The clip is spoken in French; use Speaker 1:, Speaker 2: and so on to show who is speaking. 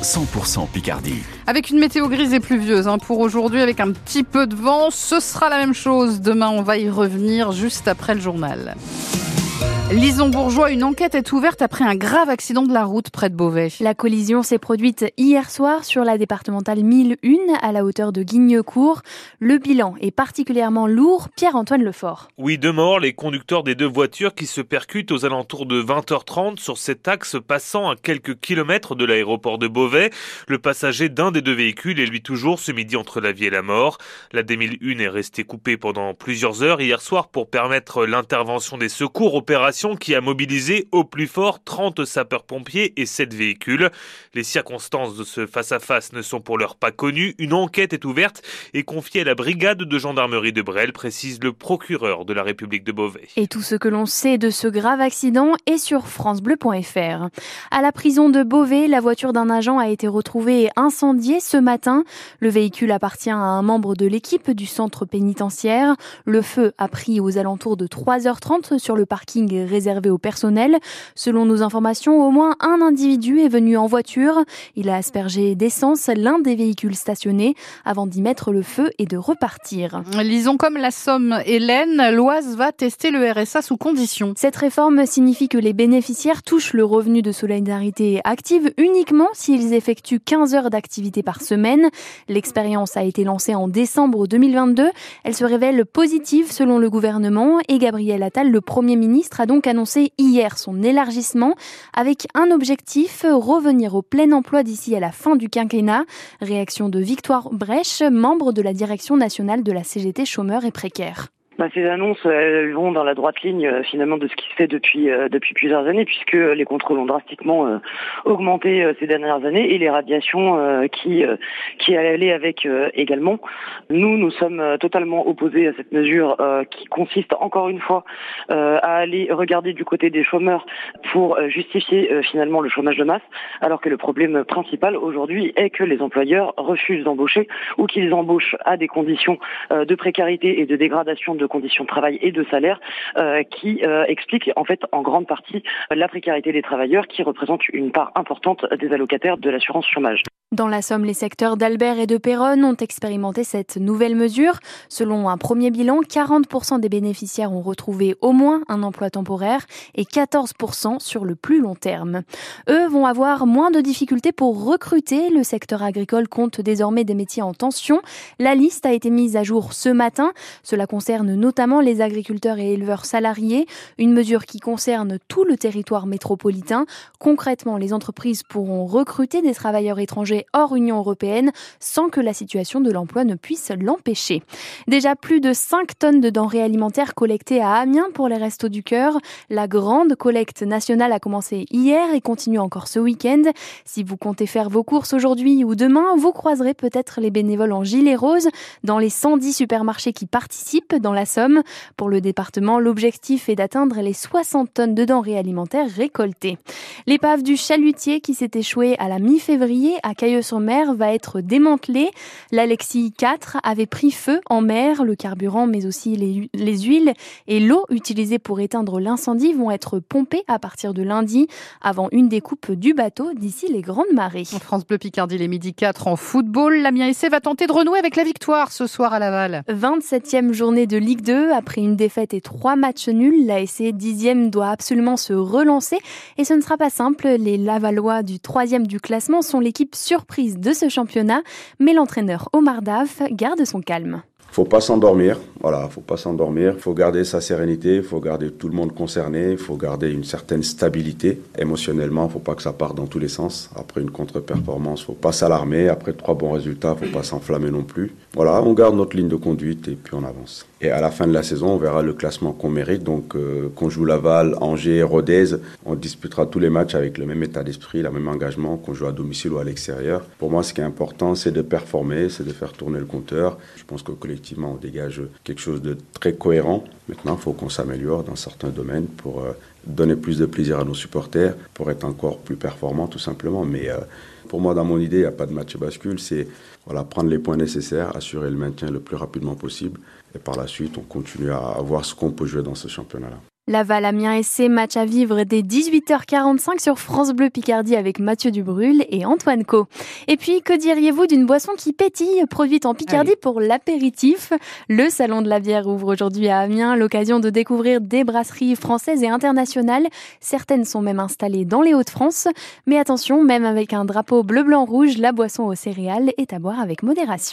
Speaker 1: 100% Picardie.
Speaker 2: Avec une météo grise et pluvieuse hein, pour aujourd'hui, avec un petit peu de vent, ce sera la même chose. Demain, on va y revenir juste après le journal. Lison Bourgeois, une enquête est ouverte après un grave accident de la route près de Beauvais.
Speaker 3: La collision s'est produite hier soir sur la départementale 1001 à la hauteur de Guignecourt. Le bilan est particulièrement lourd. Pierre-Antoine Lefort.
Speaker 4: Oui, deux morts, les conducteurs des deux voitures qui se percutent aux alentours de 20h30 sur cet axe passant à quelques kilomètres de l'aéroport de Beauvais. Le passager d'un des deux véhicules est lui toujours ce midi entre la vie et la mort. La D1001 est restée coupée pendant plusieurs heures hier soir pour permettre l'intervention des secours opérationnels qui a mobilisé au plus fort 30 sapeurs-pompiers et 7 véhicules. Les circonstances de ce face-à-face ne sont pour l'heure pas connues. Une enquête est ouverte et confiée à la brigade de gendarmerie de Brel, précise le procureur de la République de Beauvais.
Speaker 3: Et tout ce que l'on sait de ce grave accident est sur francebleu.fr. À la prison de Beauvais, la voiture d'un agent a été retrouvée incendiée ce matin. Le véhicule appartient à un membre de l'équipe du centre pénitentiaire. Le feu a pris aux alentours de 3h30 sur le parking réservé au personnel. Selon nos informations, au moins un individu est venu en voiture. Il a aspergé d'essence l'un des véhicules stationnés avant d'y mettre le feu et de repartir.
Speaker 2: Lisons comme la Somme Hélène, l'Oise va tester le RSA sous condition.
Speaker 3: Cette réforme signifie que les bénéficiaires touchent le revenu de solidarité active uniquement s'ils effectuent 15 heures d'activité par semaine. L'expérience a été lancée en décembre 2022. Elle se révèle positive selon le gouvernement et Gabriel Attal, le Premier ministre, a donc annoncé hier son élargissement avec un objectif, revenir au plein emploi d'ici à la fin du quinquennat. Réaction de Victoire Brèche, membre de la direction nationale de la CGT chômeurs et précaires.
Speaker 5: Bah, ces annonces, elles vont dans la droite ligne euh, finalement de ce qui se fait depuis euh, depuis plusieurs années, puisque les contrôles ont drastiquement euh, augmenté ces dernières années et les radiations qui qui allaient avec également. Nous, nous sommes totalement opposés à cette mesure qui consiste encore une fois à aller regarder du côté des chômeurs pour justifier finalement le chômage de masse, alors que le problème principal aujourd'hui est que les employeurs refusent d'embaucher ou qu'ils embauchent à des conditions de précarité et de dégradation de conditions de travail et de salaire euh, qui euh, explique en fait en grande partie la précarité des travailleurs qui représente une part importante des allocataires de l'assurance chômage.
Speaker 3: Dans la Somme, les secteurs d'Albert et de Péronne ont expérimenté cette nouvelle mesure. Selon un premier bilan, 40% des bénéficiaires ont retrouvé au moins un emploi temporaire et 14% sur le plus long terme. Eux vont avoir moins de difficultés pour recruter. Le secteur agricole compte désormais des métiers en tension. La liste a été mise à jour ce matin. Cela concerne notamment les agriculteurs et éleveurs salariés, une mesure qui concerne tout le territoire métropolitain. Concrètement, les entreprises pourront recruter des travailleurs étrangers hors Union européenne sans que la situation de l'emploi ne puisse l'empêcher. Déjà plus de 5 tonnes de denrées alimentaires collectées à Amiens pour les Restos du Cœur. La grande collecte nationale a commencé hier et continue encore ce week-end. Si vous comptez faire vos courses aujourd'hui ou demain, vous croiserez peut-être les bénévoles en gilet rose dans les 110 supermarchés qui participent dans la Somme. Pour le département, l'objectif est d'atteindre les 60 tonnes de denrées alimentaires récoltées. L'épave du chalutier qui s'est échoué à la mi-février à Cailleux-sur-Mer va être démantelée. L'Alexis 4 avait pris feu en mer. Le carburant, mais aussi les, les huiles et l'eau utilisées pour éteindre l'incendie vont être pompées à partir de lundi avant une découpe du bateau d'ici les grandes marées.
Speaker 2: En France Bleu Picardie, les midi 4 en football. L'Amiens SC va tenter de renouer avec la victoire ce soir à Laval.
Speaker 3: 27e journée de Ligue 2. Après une défaite et trois matchs nuls, la SC 10e doit absolument se relancer et ce ne sera pas simple. Les Lavallois du 3e du classement sont l'équipe surprise de ce championnat, mais l'entraîneur Omar Daf garde son calme.
Speaker 6: Faut pas s'endormir, voilà, faut pas s'endormir, faut garder sa sérénité, faut garder tout le monde concerné, faut garder une certaine stabilité émotionnellement, faut pas que ça parte dans tous les sens. Après une contre-performance, faut pas s'alarmer, après trois bons résultats, faut pas s'enflammer non plus. Voilà, on garde notre ligne de conduite et puis on avance. Et à la fin de la saison, on verra le classement qu'on mérite. Donc, euh, qu'on joue Laval, Angers, Rodez, on disputera tous les matchs avec le même état d'esprit, le même engagement, qu'on joue à domicile ou à l'extérieur. Pour moi, ce qui est important, c'est de performer, c'est de faire tourner le compteur. Je pense que collectivement, on dégage quelque chose de très cohérent. Maintenant, il faut qu'on s'améliore dans certains domaines pour euh, donner plus de plaisir à nos supporters, pour être encore plus performant, tout simplement. Mais euh, pour moi, dans mon idée, il n'y a pas de match bascule. C'est voilà, prendre les points nécessaires, assurer le maintien le plus rapidement possible. Et par la suite, on continue à voir ce qu'on peut jouer dans ce championnat-là.
Speaker 3: Laval Amiens SC, match à vivre dès 18h45 sur France Bleu Picardie avec Mathieu Dubrul et Antoine Co. Et puis, que diriez-vous d'une boisson qui pétille, produite en Picardie pour l'apéritif? Le Salon de la bière ouvre aujourd'hui à Amiens l'occasion de découvrir des brasseries françaises et internationales. Certaines sont même installées dans les Hauts-de-France. Mais attention, même avec un drapeau bleu-blanc-rouge, la boisson aux céréales est à boire avec modération.